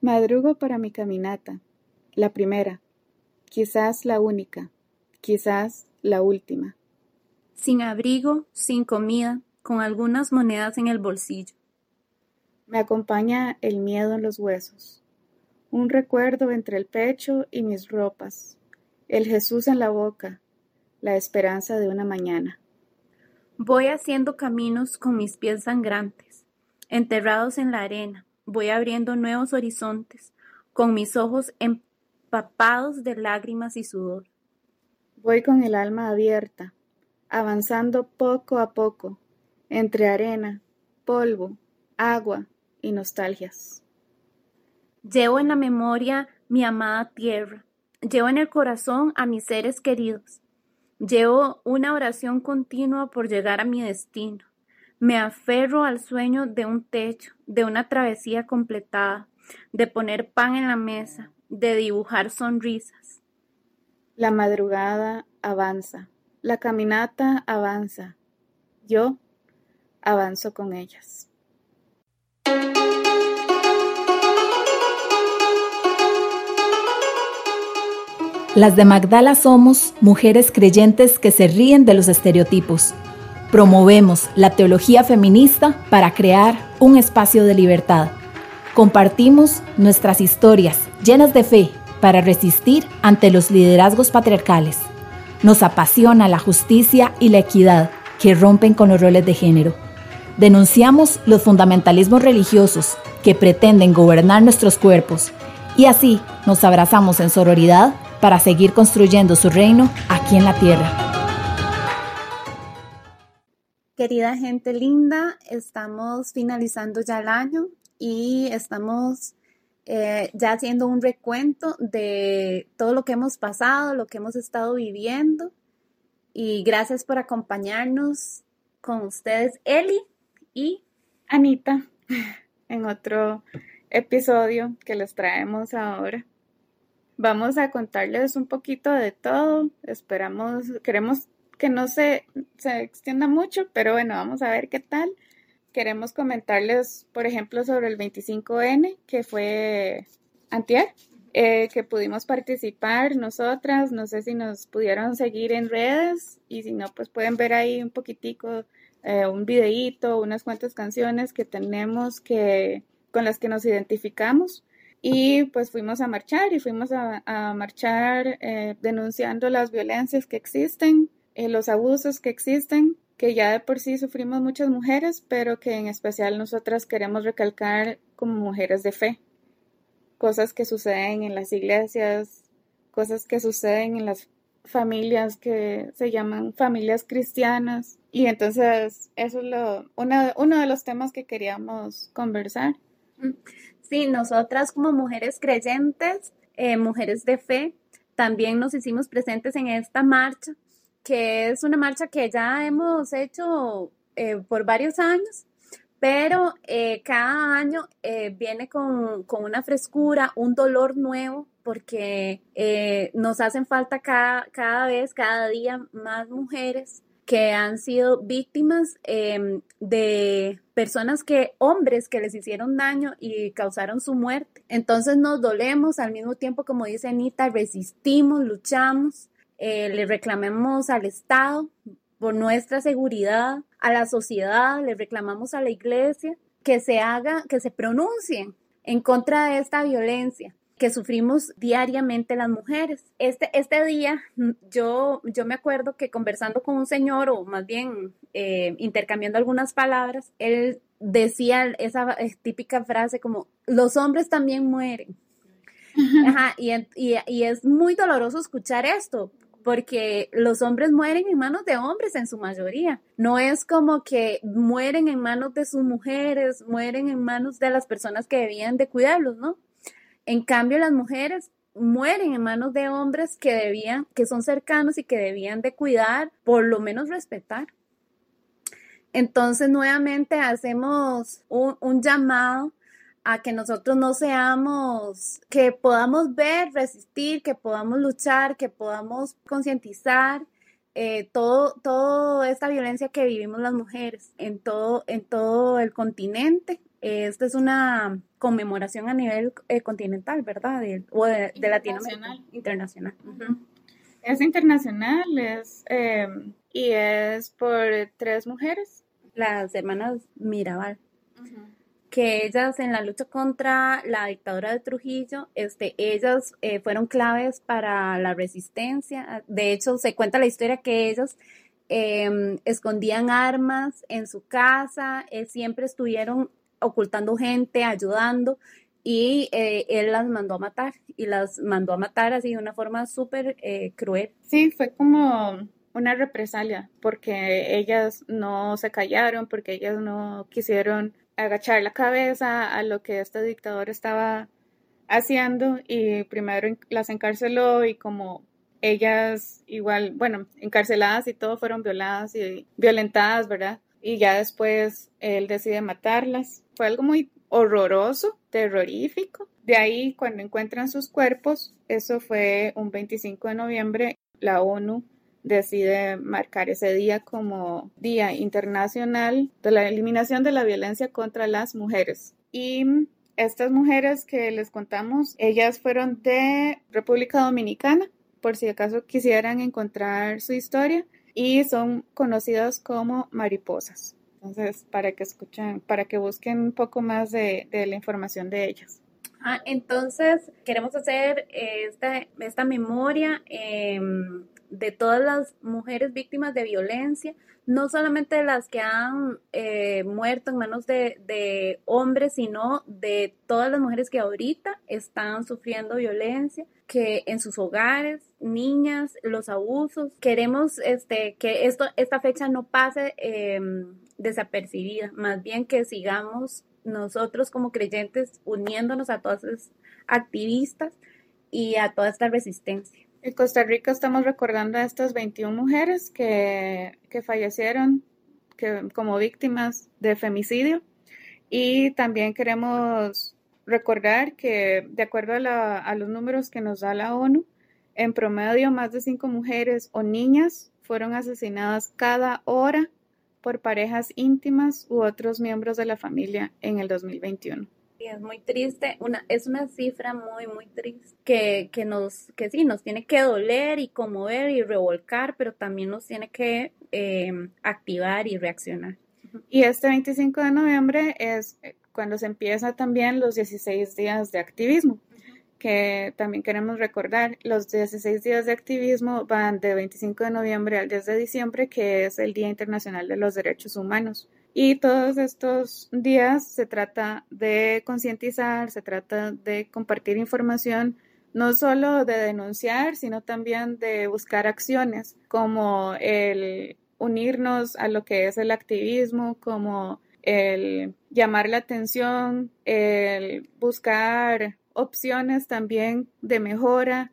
Madrugo para mi caminata, la primera, quizás la única, quizás la última. Sin abrigo, sin comida, con algunas monedas en el bolsillo. Me acompaña el miedo en los huesos, un recuerdo entre el pecho y mis ropas, el Jesús en la boca, la esperanza de una mañana. Voy haciendo caminos con mis pies sangrantes, enterrados en la arena, voy abriendo nuevos horizontes, con mis ojos empapados de lágrimas y sudor. Voy con el alma abierta, avanzando poco a poco, entre arena, polvo, agua y nostalgias. Llevo en la memoria mi amada tierra, llevo en el corazón a mis seres queridos, llevo una oración continua por llegar a mi destino. Me aferro al sueño de un techo, de una travesía completada, de poner pan en la mesa, de dibujar sonrisas. La madrugada avanza, la caminata avanza. Yo avanzo con ellas. Las de Magdala somos mujeres creyentes que se ríen de los estereotipos Promovemos la teología feminista para crear un espacio de libertad. Compartimos nuestras historias llenas de fe para resistir ante los liderazgos patriarcales. Nos apasiona la justicia y la equidad que rompen con los roles de género. Denunciamos los fundamentalismos religiosos que pretenden gobernar nuestros cuerpos y así nos abrazamos en sororidad para seguir construyendo su reino aquí en la tierra. Querida gente linda, estamos finalizando ya el año y estamos eh, ya haciendo un recuento de todo lo que hemos pasado, lo que hemos estado viviendo. Y gracias por acompañarnos con ustedes, Eli y Anita, en otro episodio que les traemos ahora. Vamos a contarles un poquito de todo. Esperamos, queremos que no se, se extienda mucho, pero bueno, vamos a ver qué tal. Queremos comentarles, por ejemplo, sobre el 25N, que fue antier, eh, que pudimos participar nosotras. No sé si nos pudieron seguir en redes y si no, pues pueden ver ahí un poquitico, eh, un videíto, unas cuantas canciones que tenemos que, con las que nos identificamos. Y pues fuimos a marchar y fuimos a, marchar eh, denunciando las violencias que existen eh, los abusos que existen, que ya de por sí sufrimos muchas mujeres, pero que en especial nosotras queremos recalcar como mujeres de fe. Cosas que suceden en las iglesias, cosas que suceden en las familias que se llaman familias cristianas. Y entonces eso es uno de los temas que queríamos conversar. Sí, nosotras como mujeres creyentes, eh, mujeres de fe, también nos hicimos presentes en esta marcha que es una marcha que ya hemos hecho eh, por varios años, pero eh, cada año eh, viene con, una frescura, un dolor nuevo, porque nos hacen falta cada, cada vez, cada día más mujeres que han sido víctimas em, de personas que, hombres que les hicieron daño y causaron su muerte. Entonces nos dolemos al mismo tiempo, como dice Anita, resistimos, luchamos eh, le reclamemos al Estado por nuestra seguridad, a la sociedad, le reclamamos a la iglesia que se haga, que se pronuncien en contra de esta violencia que sufrimos diariamente las mujeres. Este, este día yo, yo me acuerdo que conversando con un señor, o más bien eh, intercambiando algunas palabras, él decía esa típica frase como, los hombres también mueren. Ajá, y, y, y, es muy doloroso escuchar esto, porque los hombres mueren en manos de hombres en su mayoría. No es como que mueren en manos de sus mujeres, mueren en manos de las personas que debían de cuidarlos, ¿no? En cambio, las mujeres mueren en manos de hombres que debían, que son cercanos y que debían de cuidar, por lo menos respetar. Entonces, nuevamente hacemos un, un llamado a que nosotros no seamos, que podamos ver, resistir, que podamos luchar, que podamos concientizar eh, todo, toda esta violencia que vivimos las mujeres en todo, en todo el continente Esta es una conmemoración a nivel eh, continental, ¿verdad? o de, Latinoamérica. Internacional. Es internacional, es, em, y es por tres mujeres. Las hermanas Mirabal. Que ellas en la lucha contra la dictadura de Trujillo, este, ellas eh, fueron claves para la resistencia. De hecho, se cuenta la historia que ellas em, escondían armas en su casa, eh, siempre estuvieron ocultando gente, ayudando, y eh, él las mandó a matar, y las mandó a matar así de una forma súper eh, cruel. Sí, fue como una represalia, porque ellas no se callaron, porque ellas no quisieron agachar la cabeza a lo que este dictador estaba haciendo y primero las encarceló y como ellas igual, bueno, encarceladas y todo fueron violadas y violentadas, ¿verdad? Y ya después él decide matarlas fue algo muy horroroso, terrorífico. De ahí, cuando encuentran sus cuerpos, eso fue un 25 de noviembre, la ONU decide marcar ese día como Día Internacional de la Eliminación de la Violencia contra las Mujeres. Y estas mujeres que les contamos, ellas fueron de República Dominicana, por si acaso quisieran encontrar su historia, y son conocidas como mariposas. Entonces, para que escuchen, para que busquen un poco más de, la información de ellas. Ah, entonces, queremos hacer esta, esta memoria em, de todas las mujeres víctimas de violencia, no solamente las que han eh, muerto en manos de, hombres, sino de todas las mujeres que ahorita están sufriendo violencia, que en sus hogares, niñas, los abusos. Queremos este, que esto, esta fecha no pase eh, desapercibida, más bien que sigamos nosotros como creyentes uniéndonos a todas las activistas y a toda esta resistencia. En Costa Rica estamos recordando a estas 21 mujeres que, que fallecieron como víctimas de femicidio y también queremos recordar que de acuerdo a, a los números que nos da la ONU, en promedio más de cinco mujeres o niñas fueron asesinadas cada hora por parejas íntimas u otros miembros de la familia en el 2021. Y es muy triste, una, es una cifra muy, muy triste que, que, nos, que sí, nos tiene que doler y conmover y revolcar, pero también nos tiene que eh, activar y reaccionar. Y este 25 de noviembre es cuando se empieza también los 16 días de activismo que también queremos recordar, los 16 días de activismo van de 25 de noviembre al 10 de diciembre, que es el Día Internacional de los Derechos Humanos. Y todos estos días se trata de concientizar, se trata de compartir información, no solo de denunciar, sino también de buscar acciones como el unirnos a lo que es el activismo, como el llamar la atención, el buscar opciones también de mejora,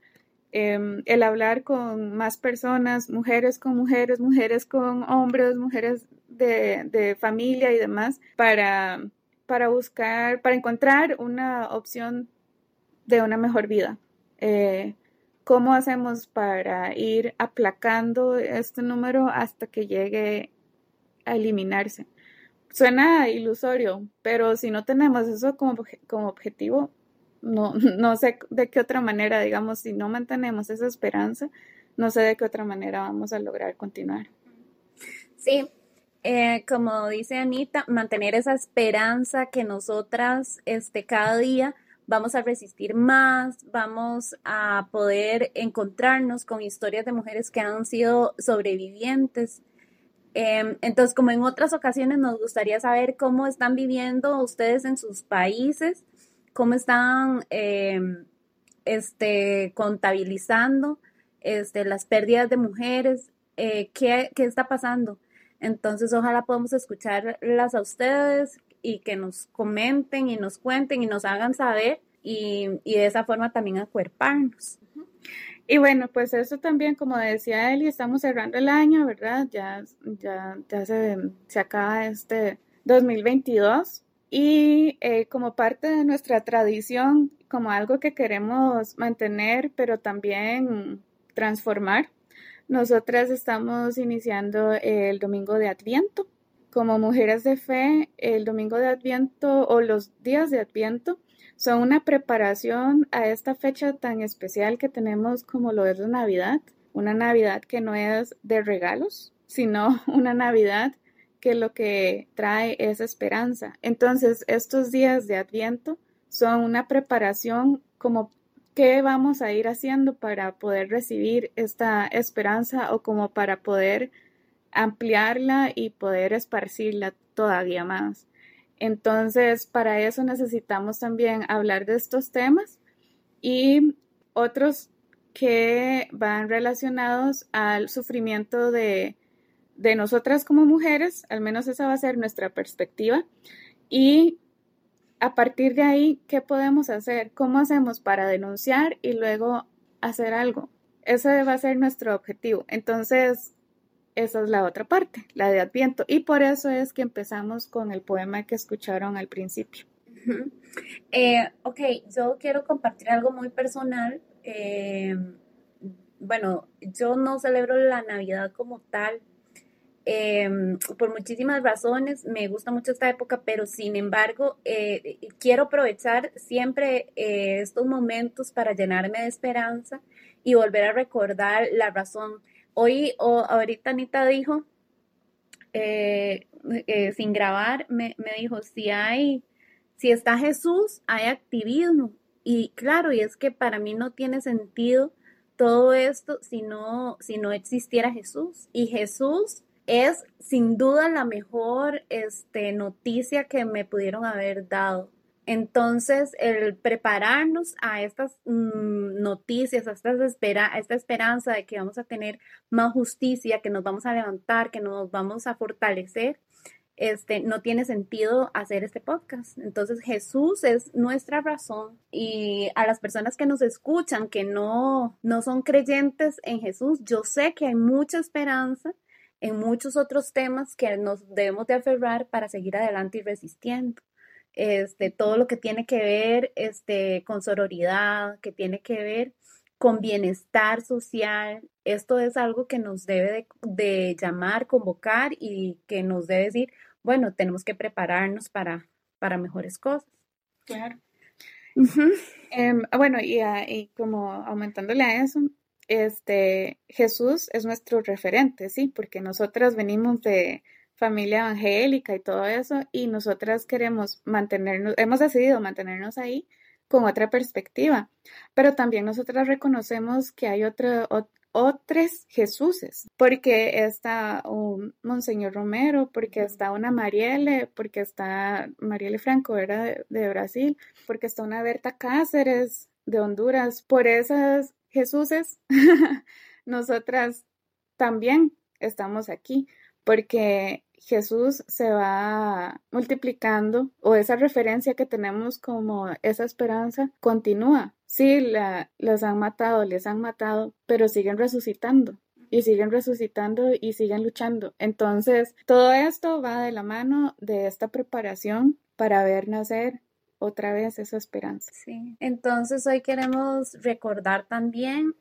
em, el hablar con más personas, mujeres con mujeres, mujeres con hombres, mujeres de, familia y demás, para, para buscar, para encontrar una opción de una mejor vida. Eh, ¿Cómo hacemos para ir aplacando este número hasta que llegue a eliminarse? Suena ilusorio, pero si no tenemos eso como, como objetivo, no, no sé de qué otra manera, digamos, si no mantenemos esa esperanza, no sé de qué otra manera vamos a lograr continuar. Sí, eh, como dice Anita, mantener esa esperanza que nosotras este, cada día vamos a resistir más, vamos a poder encontrarnos con historias de mujeres que han sido sobrevivientes. Em, entonces, como en otras ocasiones, nos gustaría saber cómo están viviendo ustedes en sus países cómo están eh, este, contabilizando este, las pérdidas de mujeres, eh, ¿qué, está pasando. Entonces, ojalá podamos escucharlas a ustedes y que nos comenten y nos cuenten y nos hagan saber y, de esa forma también acuerparnos. Y bueno, pues eso también, como decía Eli, estamos cerrando el año, ¿verdad? Ya, ya, ya se, se acaba este 2022 y eh, como parte de nuestra tradición, como algo que queremos mantener, pero también transformar, nosotras estamos iniciando el domingo de Adviento como mujeres de fe, el domingo de Adviento o los días de Adviento son una preparación a esta fecha tan especial que tenemos como lo es la Navidad, una Navidad que no es de regalos, sino una Navidad que lo que trae es esperanza. Entonces, estos días de Adviento son una preparación como qué vamos a ir haciendo para poder recibir esta esperanza o como para poder ampliarla y poder esparcirla todavía más. Entonces, para eso necesitamos también hablar de estos temas y otros que van relacionados al sufrimiento de, de nosotras como mujeres, al menos esa va a ser nuestra perspectiva, y a partir de ahí, ¿qué podemos hacer? ¿Cómo hacemos para denunciar y luego hacer algo? Ese va a ser nuestro objetivo. Entonces, esa es la otra parte, la de Adviento. Y por eso es que empezamos con el poema que escucharon al principio. Eh, ok, yo quiero compartir algo muy personal. Eh, bueno, yo no celebro la Navidad como tal. Eh, por muchísimas razones, me gusta mucho esta época, pero sin embargo, quiero aprovechar siempre estos momentos para llenarme de esperanza y volver a recordar la razón hoy o ahorita Anita dijo, eh, eh, sin grabar, me, dijo, si hay, si está Jesús, hay activismo. Y claro, y es que para mí no tiene sentido todo esto si no, si no existiera Jesús. Y Jesús es sin duda la mejor este, noticia que me pudieron haber dado. Entonces, el prepararnos a estas mm, noticias, a, estas espera, a esta esperanza de que vamos a tener más justicia, que nos vamos a levantar, que nos vamos a fortalecer, este, no tiene sentido hacer este podcast. Entonces, Jesús es nuestra razón y a las personas que nos escuchan, que no, no son creyentes en Jesús, yo sé que hay mucha esperanza en muchos otros temas que nos debemos de aferrar para seguir adelante y resistiendo este, todo lo que tiene que ver este, con sororidad, que tiene que ver con bienestar social. Esto es algo que nos debe de, llamar, convocar y que nos debe decir, bueno, tenemos que prepararnos para, para mejores cosas. Claro. Em, bueno, y, y, como aumentándole a eso, este, Jesús es nuestro referente, sí, porque nosotras venimos de, familia evangélica y todo eso, y nosotras queremos mantenernos, hemos decidido mantenernos ahí con otra perspectiva, pero también nosotras reconocemos que hay otro, otros Jesuses, porque está un Monseñor Romero, porque está una Marielle, porque está Marielle Franco, era de, de Brasil, porque está una Berta Cáceres de Honduras, por esas Jesuses, nosotras también estamos aquí, porque Jesús se va multiplicando o esa referencia que tenemos como esa esperanza continúa. Sí, la, han matado, les han matado, pero siguen resucitando y siguen resucitando y siguen luchando. Entonces, todo esto va de la mano de esta preparación para ver nacer otra vez esa esperanza. Sí, entonces hoy queremos recordar también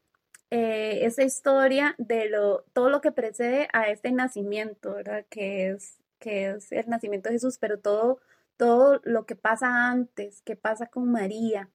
eh, esa historia de lo, todo lo que precede a este nacimiento, ¿verdad? Que es, que es el nacimiento de Jesús, pero todo, todo lo que pasa antes, que pasa con María,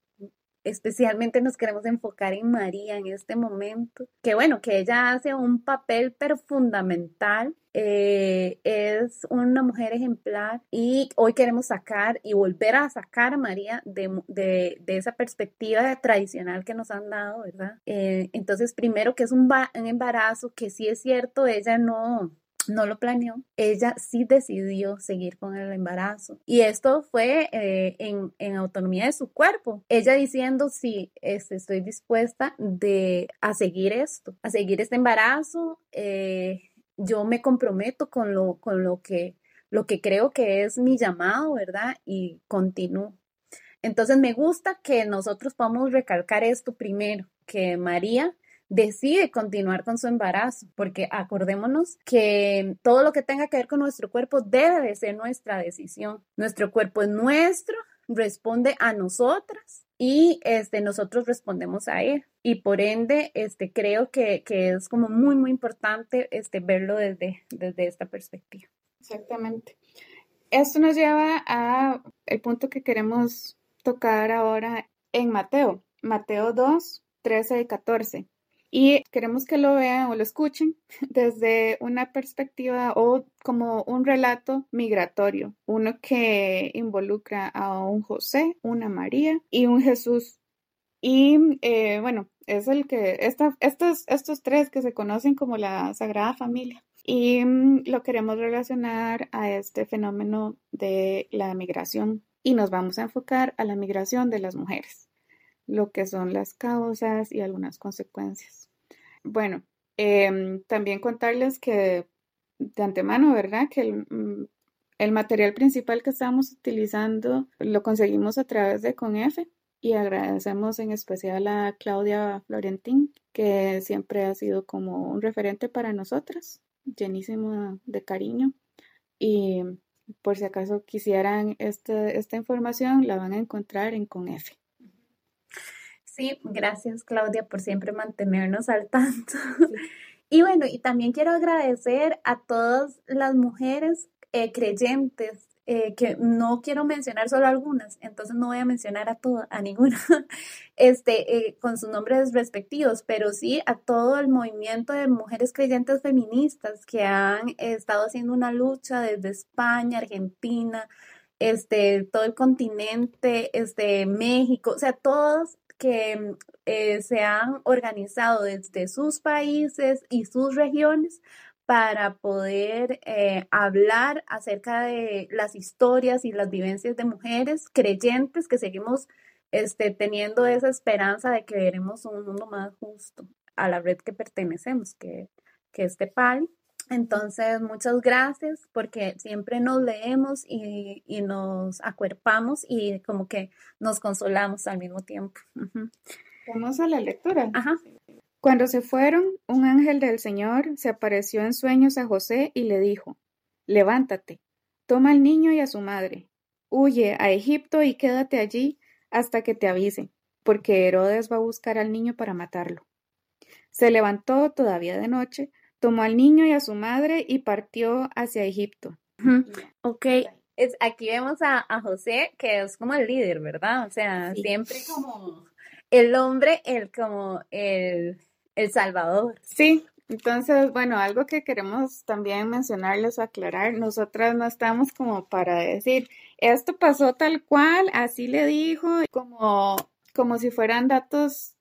especialmente nos queremos enfocar en María en este momento, que bueno, que ella hace un papel pero fundamental, eh, es una mujer ejemplar y hoy queremos sacar y volver a sacar a María de, esa perspectiva tradicional que nos han dado, ¿verdad? Eh, entonces, primero que es un, un embarazo que sí es cierto, ella no, no lo planeó, ella sí decidió seguir con el embarazo. Y esto fue eh, en, autonomía de su cuerpo. Ella diciendo, sí, este, estoy dispuesta de, a seguir esto, a seguir este embarazo. Eh, yo me comprometo con lo, con lo que, lo que creo que es mi llamado, ¿verdad? Y continúo. Entonces me gusta que nosotros podamos recalcar esto primero, que María decide continuar con su embarazo, porque acordémonos que todo lo que tenga que ver con nuestro cuerpo debe de ser nuestra decisión. Nuestro cuerpo es nuestro, responde a nosotras y este, nosotros respondemos a él. Y por ende, este, creo que, es como muy, muy importante este, verlo desde, desde esta perspectiva. Exactamente. Esto nos lleva a el punto que queremos tocar ahora en Mateo, Mateo 2, 13 y 14. Y queremos que lo vean o lo escuchen desde una perspectiva o como un relato migratorio, uno que involucra a un José, una María y un Jesús. Y eh, bueno, es el que, esta, estos, estos tres que se conocen como la Sagrada Familia. Y mm, lo queremos relacionar a este fenómeno de la migración y nos vamos a enfocar a la migración de las mujeres, lo que son las causas y algunas consecuencias. Bueno, em, también contarles que de antemano, ¿verdad? Que el, mm, el, material principal que estamos utilizando lo conseguimos a través de CONF y agradecemos en especial a Claudia Florentín, que siempre ha sido como un referente para nosotras, llenísimo de cariño. Y por si acaso quisieran este, esta información, la van a encontrar en CONF. Sí, gracias Claudia por siempre mantenernos al tanto. Y bueno, y también quiero agradecer a todas las mujeres eh, creyentes, eh, que no quiero mencionar solo algunas, entonces no voy a mencionar a todas, a ninguna, este, eh, con sus nombres respectivos, pero sí a todo el movimiento de mujeres creyentes feministas que han estado haciendo una lucha desde España, Argentina, este, todo el continente, este, México, o sea, todos que eh, se han organizado desde sus países y sus regiones para poder eh, hablar acerca de las historias y las vivencias de mujeres creyentes que seguimos este, teniendo esa esperanza de que veremos un mundo más justo a la red que pertenecemos, que, que es TEPAL. Entonces, muchas gracias porque siempre nos leemos y, nos acuerpamos y como que nos consolamos al mismo tiempo. Vamos a la lectura. Cuando se fueron, un ángel del Señor se apareció en sueños a José y le dijo, Levántate, toma al niño y a su madre, huye a Egipto y quédate allí hasta que te avise, porque Herodes va a buscar al niño para matarlo. Se levantó todavía de noche, tomó al niño y a su madre y partió hacia Egipto. Ok, es, aquí vemos a, José, que es como el líder, ¿verdad? O sea, siempre como el hombre, el como el, el salvador. Sí, entonces, bueno, algo que queremos también mencionarles o aclarar, nosotras no estamos como para decir, esto pasó tal cual, así le dijo, como, como si fueran datos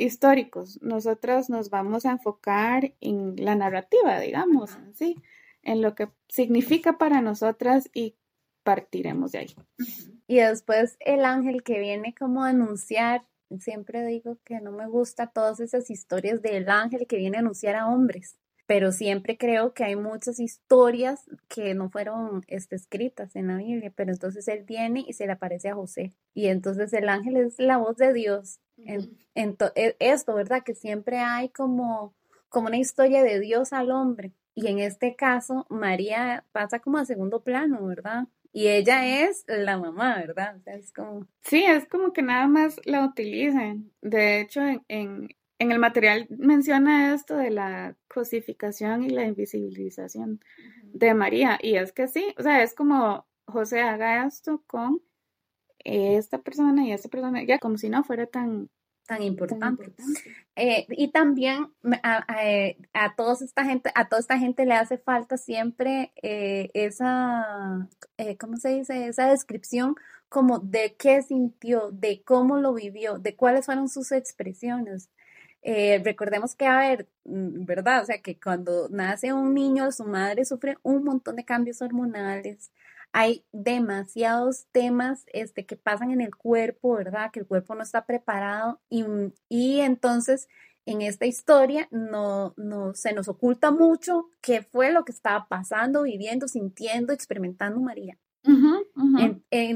históricos. Nosotras nos vamos a enfocar en la narrativa, digamos, sí, en lo que significa para nosotras y partiremos de ahí. Y después el ángel que viene como a anunciar, siempre digo que no me gusta todas esas historias del ángel que viene a anunciar a hombres, pero siempre creo que hay muchas historias que no fueron este, escritas en la Biblia, pero entonces él viene y se le aparece a José. Y entonces el ángel es la voz de Dios en, e, esto, ¿verdad? Que siempre hay como, como una historia de Dios al hombre. Y en este caso, María pasa como a segundo plano, ¿verdad? Y ella es la mamá, ¿verdad? es como... Sí, es como que nada más la utilizan. De hecho, en, en, el material menciona esto de la cosificación y la invisibilización de María. Y es que sí, o sea, es como José haga esto con esta persona y esta persona, ya como si no fuera tan tan importante. Eh, y también a, a, toda esta gente, a toda esta gente le hace falta siempre eh, esa, eh, ¿cómo se dice? Esa descripción como de qué sintió, de cómo lo vivió, de cuáles fueron sus expresiones. recordemos que, a ver, mm, ¿verdad? O sea, que cuando nace un niño, su madre sufre un montón de cambios hormonales, hay demasiados temas este, que pasan en el cuerpo, ¿verdad? Que el cuerpo no está preparado y, y entonces en esta historia no, no se nos oculta mucho qué fue lo que estaba pasando, viviendo, sintiendo, experimentando María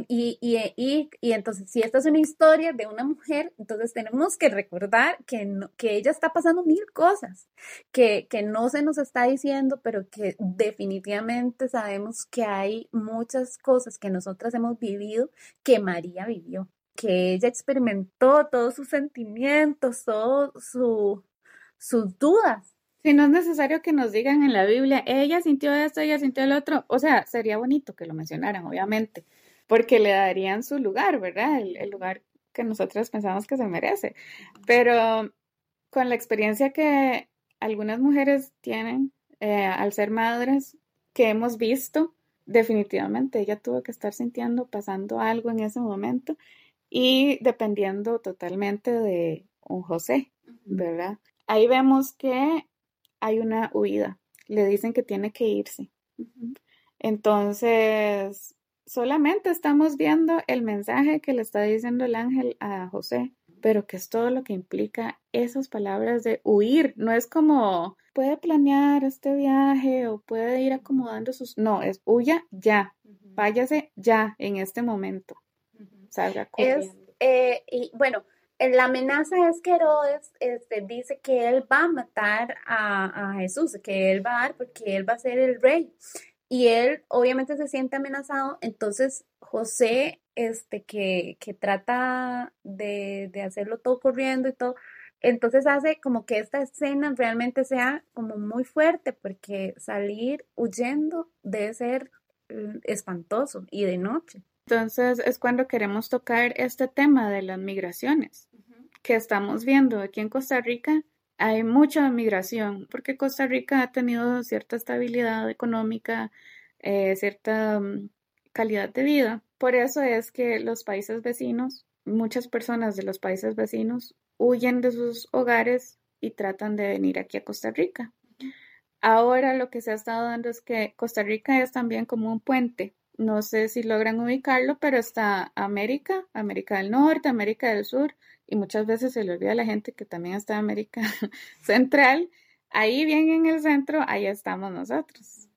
y, y, entonces, si esta es una historia de una mujer, entonces tenemos que recordar que, que ella está pasando mil cosas, que, que no se nos está diciendo, pero que definitivamente sabemos que hay muchas cosas que nosotras hemos vivido que María vivió, que ella experimentó todos sus sentimientos, todas su, sus dudas Si no es necesario que nos digan en la Biblia, ella sintió esto, ella sintió el otro. O sea, sería bonito que lo mencionaran, obviamente, porque le darían su lugar, ¿verdad? El, lugar que nosotros pensamos que se merece. Pero con la experiencia que algunas mujeres tienen eh, al ser madres, que hemos visto, definitivamente ella tuvo que estar sintiendo, pasando algo en ese momento y dependiendo totalmente de un José, ¿verdad? Ahí vemos que hay una huida, le dicen que tiene que irse. Entonces, solamente estamos viendo el mensaje que le está diciendo el ángel a José, pero que es todo lo que implica esas palabras de huir. No es como puede planear este viaje o puede ir acomodando sus... No, es huya ya, váyase ya en este momento. Salga corriendo. Eh, y bueno, la amenaza es que Herodes este, dice que él va a matar a, a, Jesús, que él va a dar porque él va a ser el rey. Y él obviamente se siente amenazado, entonces José, este, que, que trata de, de hacerlo todo corriendo y todo, entonces hace como que esta escena realmente sea como muy fuerte, porque salir huyendo debe ser mm, espantoso y de noche. Entonces es cuando queremos tocar este tema de las migraciones que estamos viendo aquí en Costa Rica. Hay mucha migración porque Costa Rica ha tenido cierta estabilidad económica, eh, cierta mm, calidad de vida. Por eso es que los países vecinos, muchas personas de los países vecinos huyen de sus hogares y tratan de venir aquí a Costa Rica. Ahora lo que se ha estado dando es que Costa Rica es también como un puente no sé si logran ubicarlo, pero está América, América del Norte, América del Sur, y muchas veces se le olvida a la gente que también está América Central. Ahí bien en el centro, ahí estamos nosotros,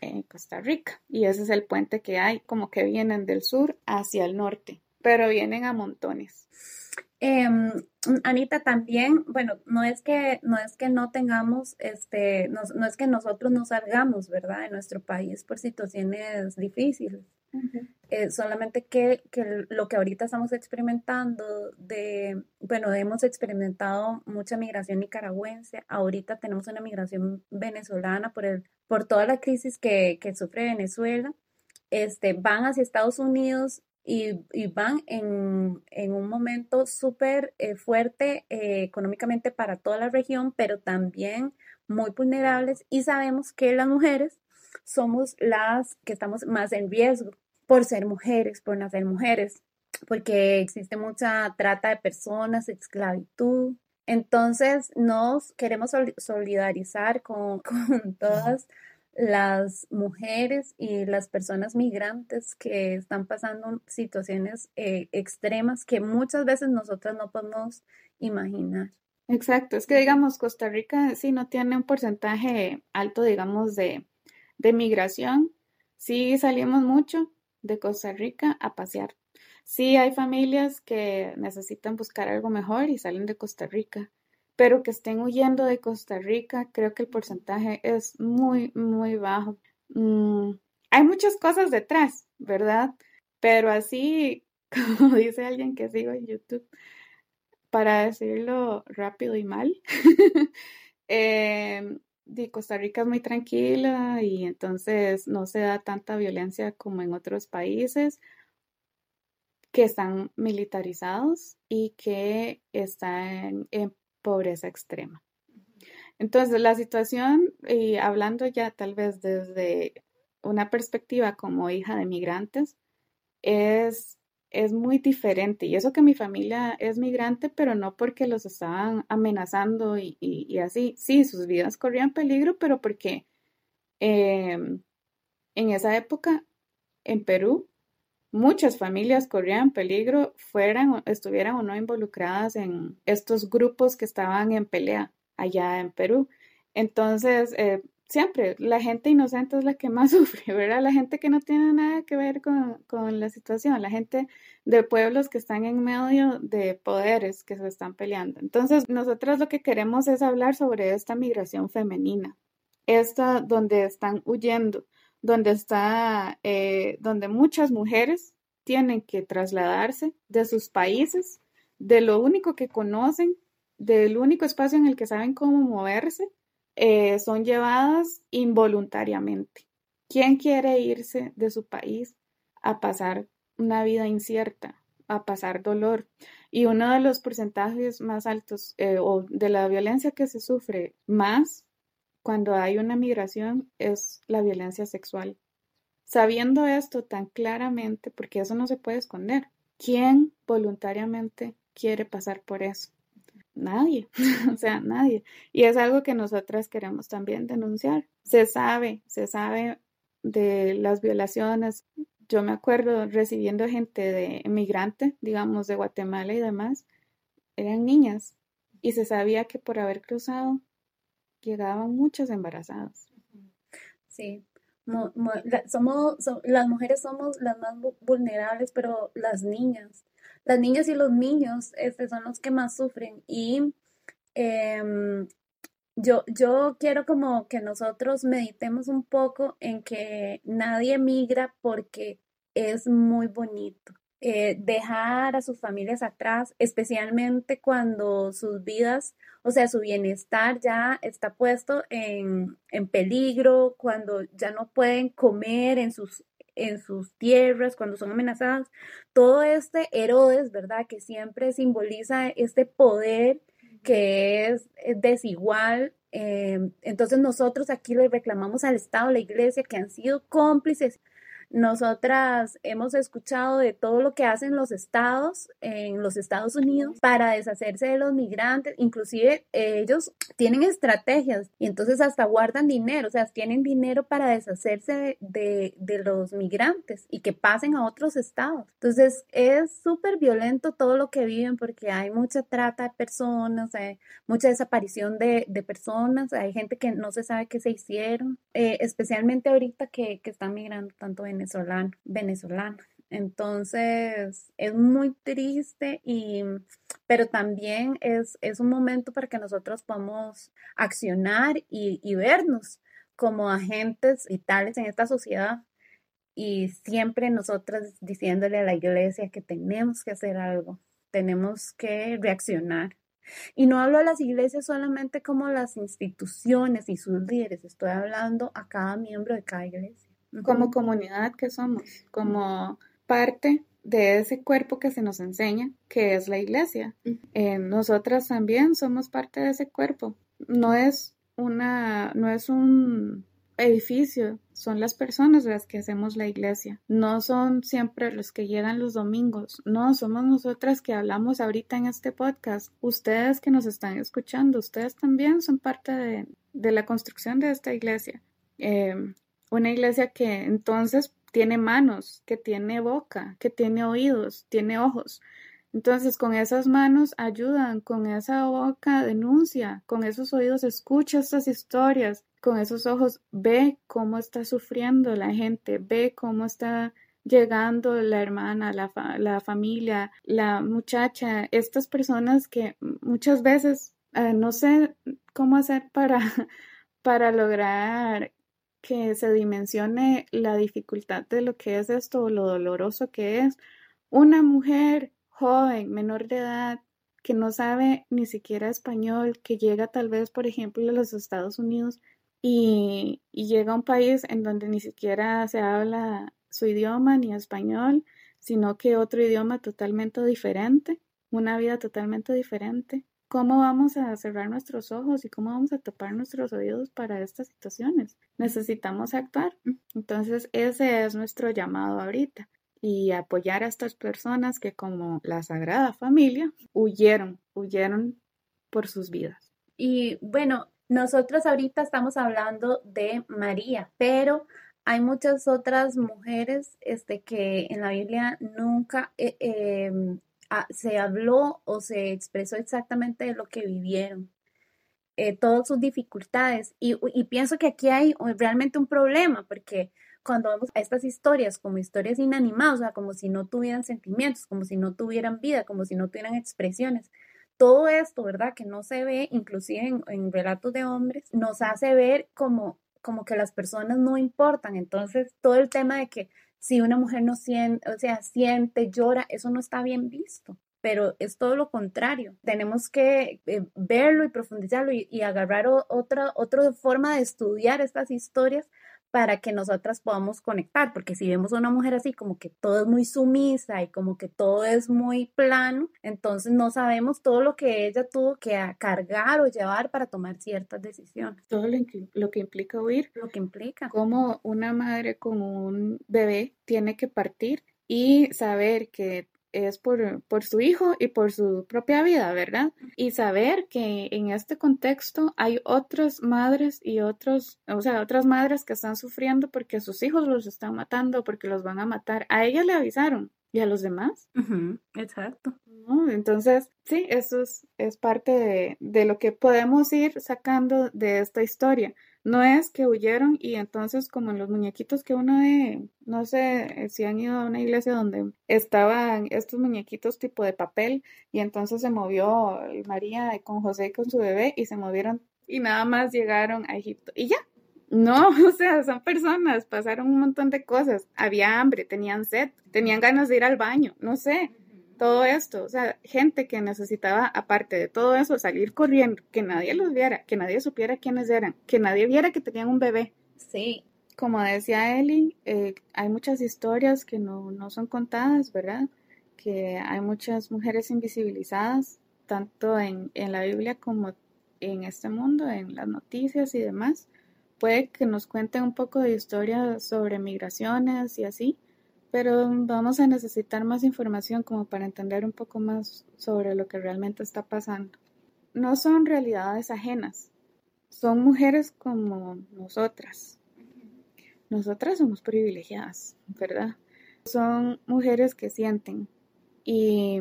en Costa Rica. Y ese es el puente que hay, como que vienen del sur hacia el norte, pero vienen a montones. Em, Anita, también, bueno, no es que no es que no tengamos, este, no, es que nosotros no salgamos, ¿verdad?, de nuestro país por situaciones difíciles. Eh, solamente que, que, lo que ahorita estamos experimentando de, bueno, hemos experimentado mucha migración nicaragüense, ahorita tenemos una migración venezolana por, el, por toda la crisis que, que sufre Venezuela, este, van hacia Estados Unidos y, van en, un momento súper eh, fuerte eh, económicamente para toda la región, pero también muy vulnerables y sabemos que las mujeres somos las que estamos más en riesgo por ser mujeres, por nacer mujeres, porque existe mucha trata de personas, esclavitud. Entonces nos queremos solidarizar con, con todas las mujeres y las personas migrantes que están pasando situaciones eh, extremas que muchas veces nosotras no podemos imaginar. Exacto, es que digamos, Costa Rica sí no tiene un porcentaje alto, digamos, de, de migración. Sí salimos mucho de Costa Rica a pasear. Sí hay familias que necesitan buscar algo mejor y salen de Costa Rica pero que estén huyendo de Costa Rica, creo que el porcentaje es muy, muy bajo. Mm, hay muchas cosas detrás, ¿verdad? Pero así, como dice alguien que sigo en YouTube, para decirlo rápido y mal, eh, Costa Rica es muy tranquila y entonces no se da tanta violencia como en otros países que están militarizados y que están en pobreza extrema. Entonces, la situación, y hablando ya tal vez desde una perspectiva como hija de migrantes, es, es muy diferente. Y eso que mi familia es migrante, pero no porque los estaban amenazando y, así. Sí, sus vidas corrían peligro, pero porque em, en esa época, en Perú, muchas familias corrían peligro, fueran, estuvieran o no involucradas en estos grupos que estaban en pelea allá en Perú. Entonces, eh, siempre la gente inocente es la que más sufre, ¿verdad? La gente que no tiene nada que ver con, con, la situación, la gente de pueblos que están en medio de poderes que se están peleando. Entonces, nosotros lo que queremos es hablar sobre esta migración femenina, esta donde están huyendo donde está, eh, donde muchas mujeres tienen que trasladarse de sus países, de lo único que conocen, del único espacio en el que saben cómo moverse, eh, son llevadas involuntariamente. ¿Quién quiere irse de su país a pasar una vida incierta, a pasar dolor? Y uno de los porcentajes más altos eh, o de la violencia que se sufre más cuando hay una migración es la violencia sexual. Sabiendo esto tan claramente, porque eso no se puede esconder, ¿quién voluntariamente quiere pasar por eso? Nadie, o sea, nadie. Y es algo que nosotras queremos también denunciar. Se sabe, se sabe de las violaciones. Yo me acuerdo recibiendo gente de emigrante, digamos, de Guatemala y demás, eran niñas y se sabía que por haber cruzado llegaban muchas embarazadas. Sí, somos, las mujeres somos las más vulnerables, pero las niñas, las niñas y los niños este, son los que más sufren. Y em, yo, yo quiero como que nosotros meditemos un poco en que nadie migra porque es muy bonito. Eh, dejar a sus familias atrás, especialmente cuando sus vidas, o sea, su bienestar ya está puesto en, peligro, cuando ya no pueden comer en sus, en sus tierras, cuando son amenazadas. Todo este Herodes, ¿verdad? Que siempre simboliza este poder que es desigual. Eh, entonces nosotros aquí le reclamamos al Estado, a la Iglesia, que han sido cómplices nosotras hemos escuchado de todo lo que hacen los estados en los Estados Unidos para deshacerse de los migrantes, inclusive ellos tienen estrategias y entonces hasta guardan dinero, o sea, tienen dinero para deshacerse de, los migrantes y que pasen a otros estados. Entonces es súper violento todo lo que viven porque hay mucha trata de personas, hay mucha desaparición de, personas, hay gente que no se sabe qué se hicieron, eh, especialmente ahorita que, que están migrando tanto en venezolano, venezolana. Entonces es muy triste y pero también es, es un momento para que nosotros podamos accionar y, vernos como agentes vitales en esta sociedad y siempre nosotras diciéndole a la iglesia que tenemos que hacer algo, tenemos que reaccionar. Y no hablo de las iglesias solamente como las instituciones y sus líderes, estoy hablando a cada miembro de cada iglesia como comunidad que somos, como parte de ese cuerpo que se nos enseña, que es la iglesia. Eh, nosotras también somos parte de ese cuerpo. No es una, no es un edificio, son las personas las que hacemos la iglesia. No son siempre los que llegan los domingos. No, somos nosotras que hablamos ahorita en este podcast. Ustedes que nos están escuchando, ustedes también son parte de, de la construcción de esta iglesia. Eh, una iglesia que entonces tiene manos, que tiene boca, que tiene oídos, tiene ojos. Entonces, con esas manos ayudan, con esa boca denuncia, con esos oídos escucha estas historias, con esos ojos ve cómo está sufriendo la gente, ve cómo está llegando la hermana, la, la familia, la muchacha, estas personas que muchas veces eh, no sé cómo hacer para, para lograr que se dimensione la dificultad de lo que es esto o lo doloroso que es una mujer joven, menor de edad, que no sabe ni siquiera español, que llega tal vez, por ejemplo, a los Estados Unidos y, y llega a un país en donde ni siquiera se habla su idioma ni español, sino que otro idioma totalmente diferente, una vida totalmente diferente. ¿Cómo vamos a cerrar nuestros ojos y cómo vamos a tapar nuestros oídos para estas situaciones? Necesitamos actuar. Entonces, ese es nuestro llamado ahorita y apoyar a estas personas que como la Sagrada Familia huyeron, huyeron por sus vidas. Y bueno, nosotros ahorita estamos hablando de María, pero hay muchas otras mujeres este, que en la Biblia nunca eh, se habló o se expresó exactamente de lo que vivieron, eh, todas sus dificultades. Y, pienso que aquí hay realmente un problema, porque cuando vemos a estas historias como historias inanimadas, o sea, como si no tuvieran sentimientos, como si no tuvieran vida, como si no tuvieran expresiones, todo esto, ¿verdad? Que no se ve, inclusive en, en relatos de hombres, nos hace ver como, como que las personas no importan. Entonces, todo el tema de que si una mujer no siente, o sea, siente, llora, eso no está bien visto. pero es todo lo contrario. Tenemos que eh, verlo y profundizarlo y, agarrar otra, otra forma de estudiar estas historias para que nosotras podamos conectar, porque si vemos a una mujer así como que todo es muy sumisa y como que todo es muy plano, entonces no sabemos todo lo que ella tuvo que cargar o llevar para tomar ciertas decisiones. Todo lo, lo que implica huir. Lo que implica. Como una madre con un bebé tiene que partir y saber que es por, por, su hijo y por su propia vida, ¿verdad? Y saber que en este contexto hay otras madres y otros, o sea, otras madres que están sufriendo porque sus hijos los están matando, porque los van a matar. A ella le avisaron. ¿Y a los demás? exacto. Entonces, sí, eso es, es parte de, de lo que podemos ir sacando de esta historia. No es que huyeron y entonces como en los muñequitos que uno de, no sé si han ido a una iglesia donde estaban estos muñequitos tipo de papel y entonces se movió María con José y con su bebé y se movieron y nada más llegaron a Egipto y ya. No, o sea, son personas, pasaron un montón de cosas, había hambre, tenían sed, tenían ganas de ir al baño, no sé, todo esto, o sea, gente que necesitaba, aparte de todo eso, salir corriendo, que nadie los viera, que nadie supiera quiénes eran, que nadie viera que tenían un bebé. Sí. Como decía Eli, eh, hay muchas historias que no, no son contadas, ¿verdad? Que hay muchas mujeres invisibilizadas, tanto en, en la Biblia como en este mundo, en las noticias y demás. Puede que nos cuenten un poco de historia sobre migraciones y así, pero vamos a necesitar más información como para entender un poco más sobre lo que realmente está pasando. No son realidades ajenas, son mujeres como nosotras. Nosotras somos privilegiadas, ¿verdad? Son mujeres que sienten y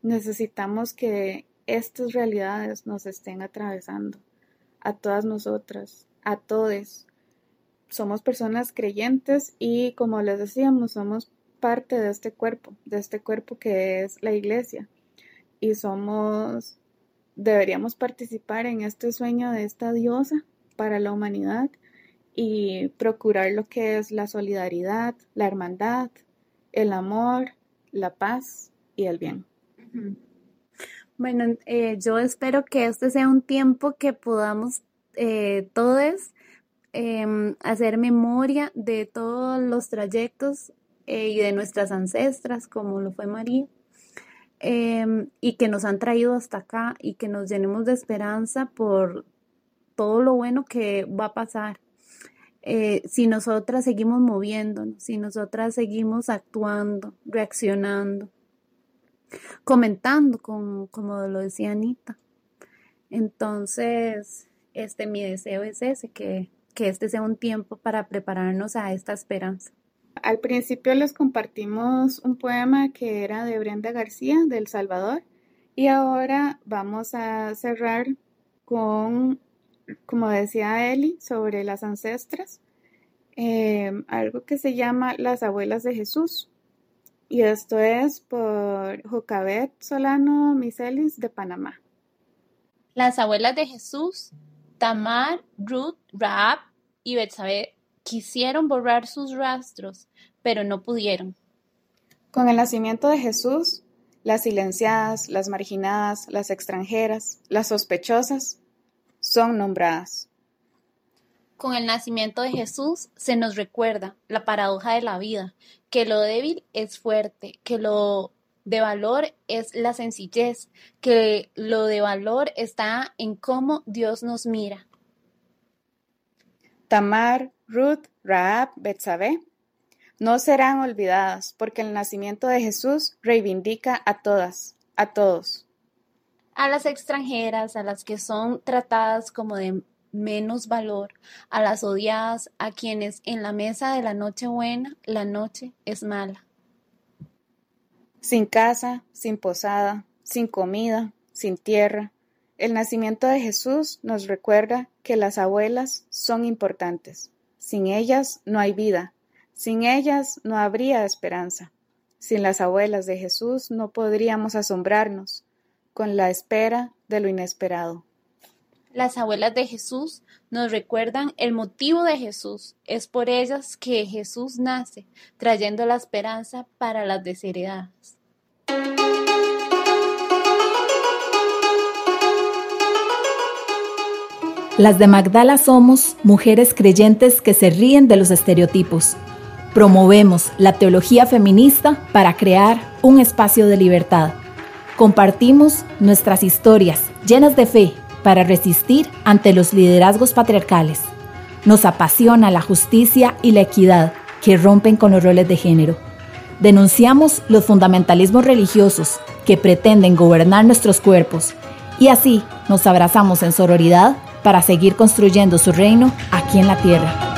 necesitamos que estas realidades nos estén atravesando a todas nosotras, a todos, somos personas creyentes y como les decíamos, somos parte de este cuerpo, de este cuerpo que es la iglesia. Y somos, deberíamos participar en este sueño de esta diosa para la humanidad y procurar lo que es la solidaridad, la hermandad, el amor, la paz y el bien. Bueno, eh, yo espero que este sea un tiempo que podamos eh, todos Em, hacer memoria de todos los trayectos eh, y de nuestras ancestras, como lo fue María, em, y que nos han traído hasta acá y que nos llenemos de esperanza por todo lo bueno que va a pasar. Eh, si nosotras seguimos moviéndonos, si nosotras seguimos actuando, reaccionando, comentando, como, como lo decía Anita. Entonces, este, mi deseo es ese, que que este sea un tiempo para prepararnos a esta esperanza. Al principio les compartimos un poema que era de Brenda García del Salvador y ahora vamos a cerrar con, como decía Eli, sobre las ancestras, em, algo que se llama Las abuelas de Jesús. Y esto es por Jocabet Solano Miselis de Panamá. Las abuelas de Jesús Tamar, Ruth, Raab y Betsabé quisieron borrar sus rastros, pero no pudieron. Con el nacimiento de Jesús, las silenciadas, las marginadas, las extranjeras, las sospechosas, son nombradas. Con el nacimiento de Jesús se nos recuerda la paradoja de la vida, que lo débil es fuerte, que lo de valor es la sencillez, que lo de valor está en cómo Dios nos mira. Tamar, Ruth, Raab, Betsabé no serán olvidadas, porque el nacimiento de Jesús reivindica a todas, a todos. A las extranjeras, a las que son tratadas como de menos valor, a las odiadas, a quienes en la mesa de la noche buena la noche es mala sin casa, sin posada, sin comida, sin tierra. El nacimiento de Jesús nos recuerda que las abuelas son importantes. Sin ellas no hay vida, sin ellas no habría esperanza. Sin las abuelas de Jesús no podríamos asombrarnos con la espera de lo inesperado las abuelas de Jesús nos recuerdan el motivo de Jesús. Es por ellas que Jesús nace, trayendo la esperanza para las desheredadas. Las de Magdala somos mujeres creyentes que se ríen de los estereotipos. Promovemos la teología feminista para crear un espacio de libertad. Compartimos nuestras historias llenas de fe para resistir ante los liderazgos patriarcales. Nos apasiona la justicia y la equidad que rompen con los roles de género. Denunciamos los fundamentalismos religiosos que pretenden gobernar nuestros cuerpos y así nos abrazamos en sororidad para seguir construyendo su reino aquí en la tierra.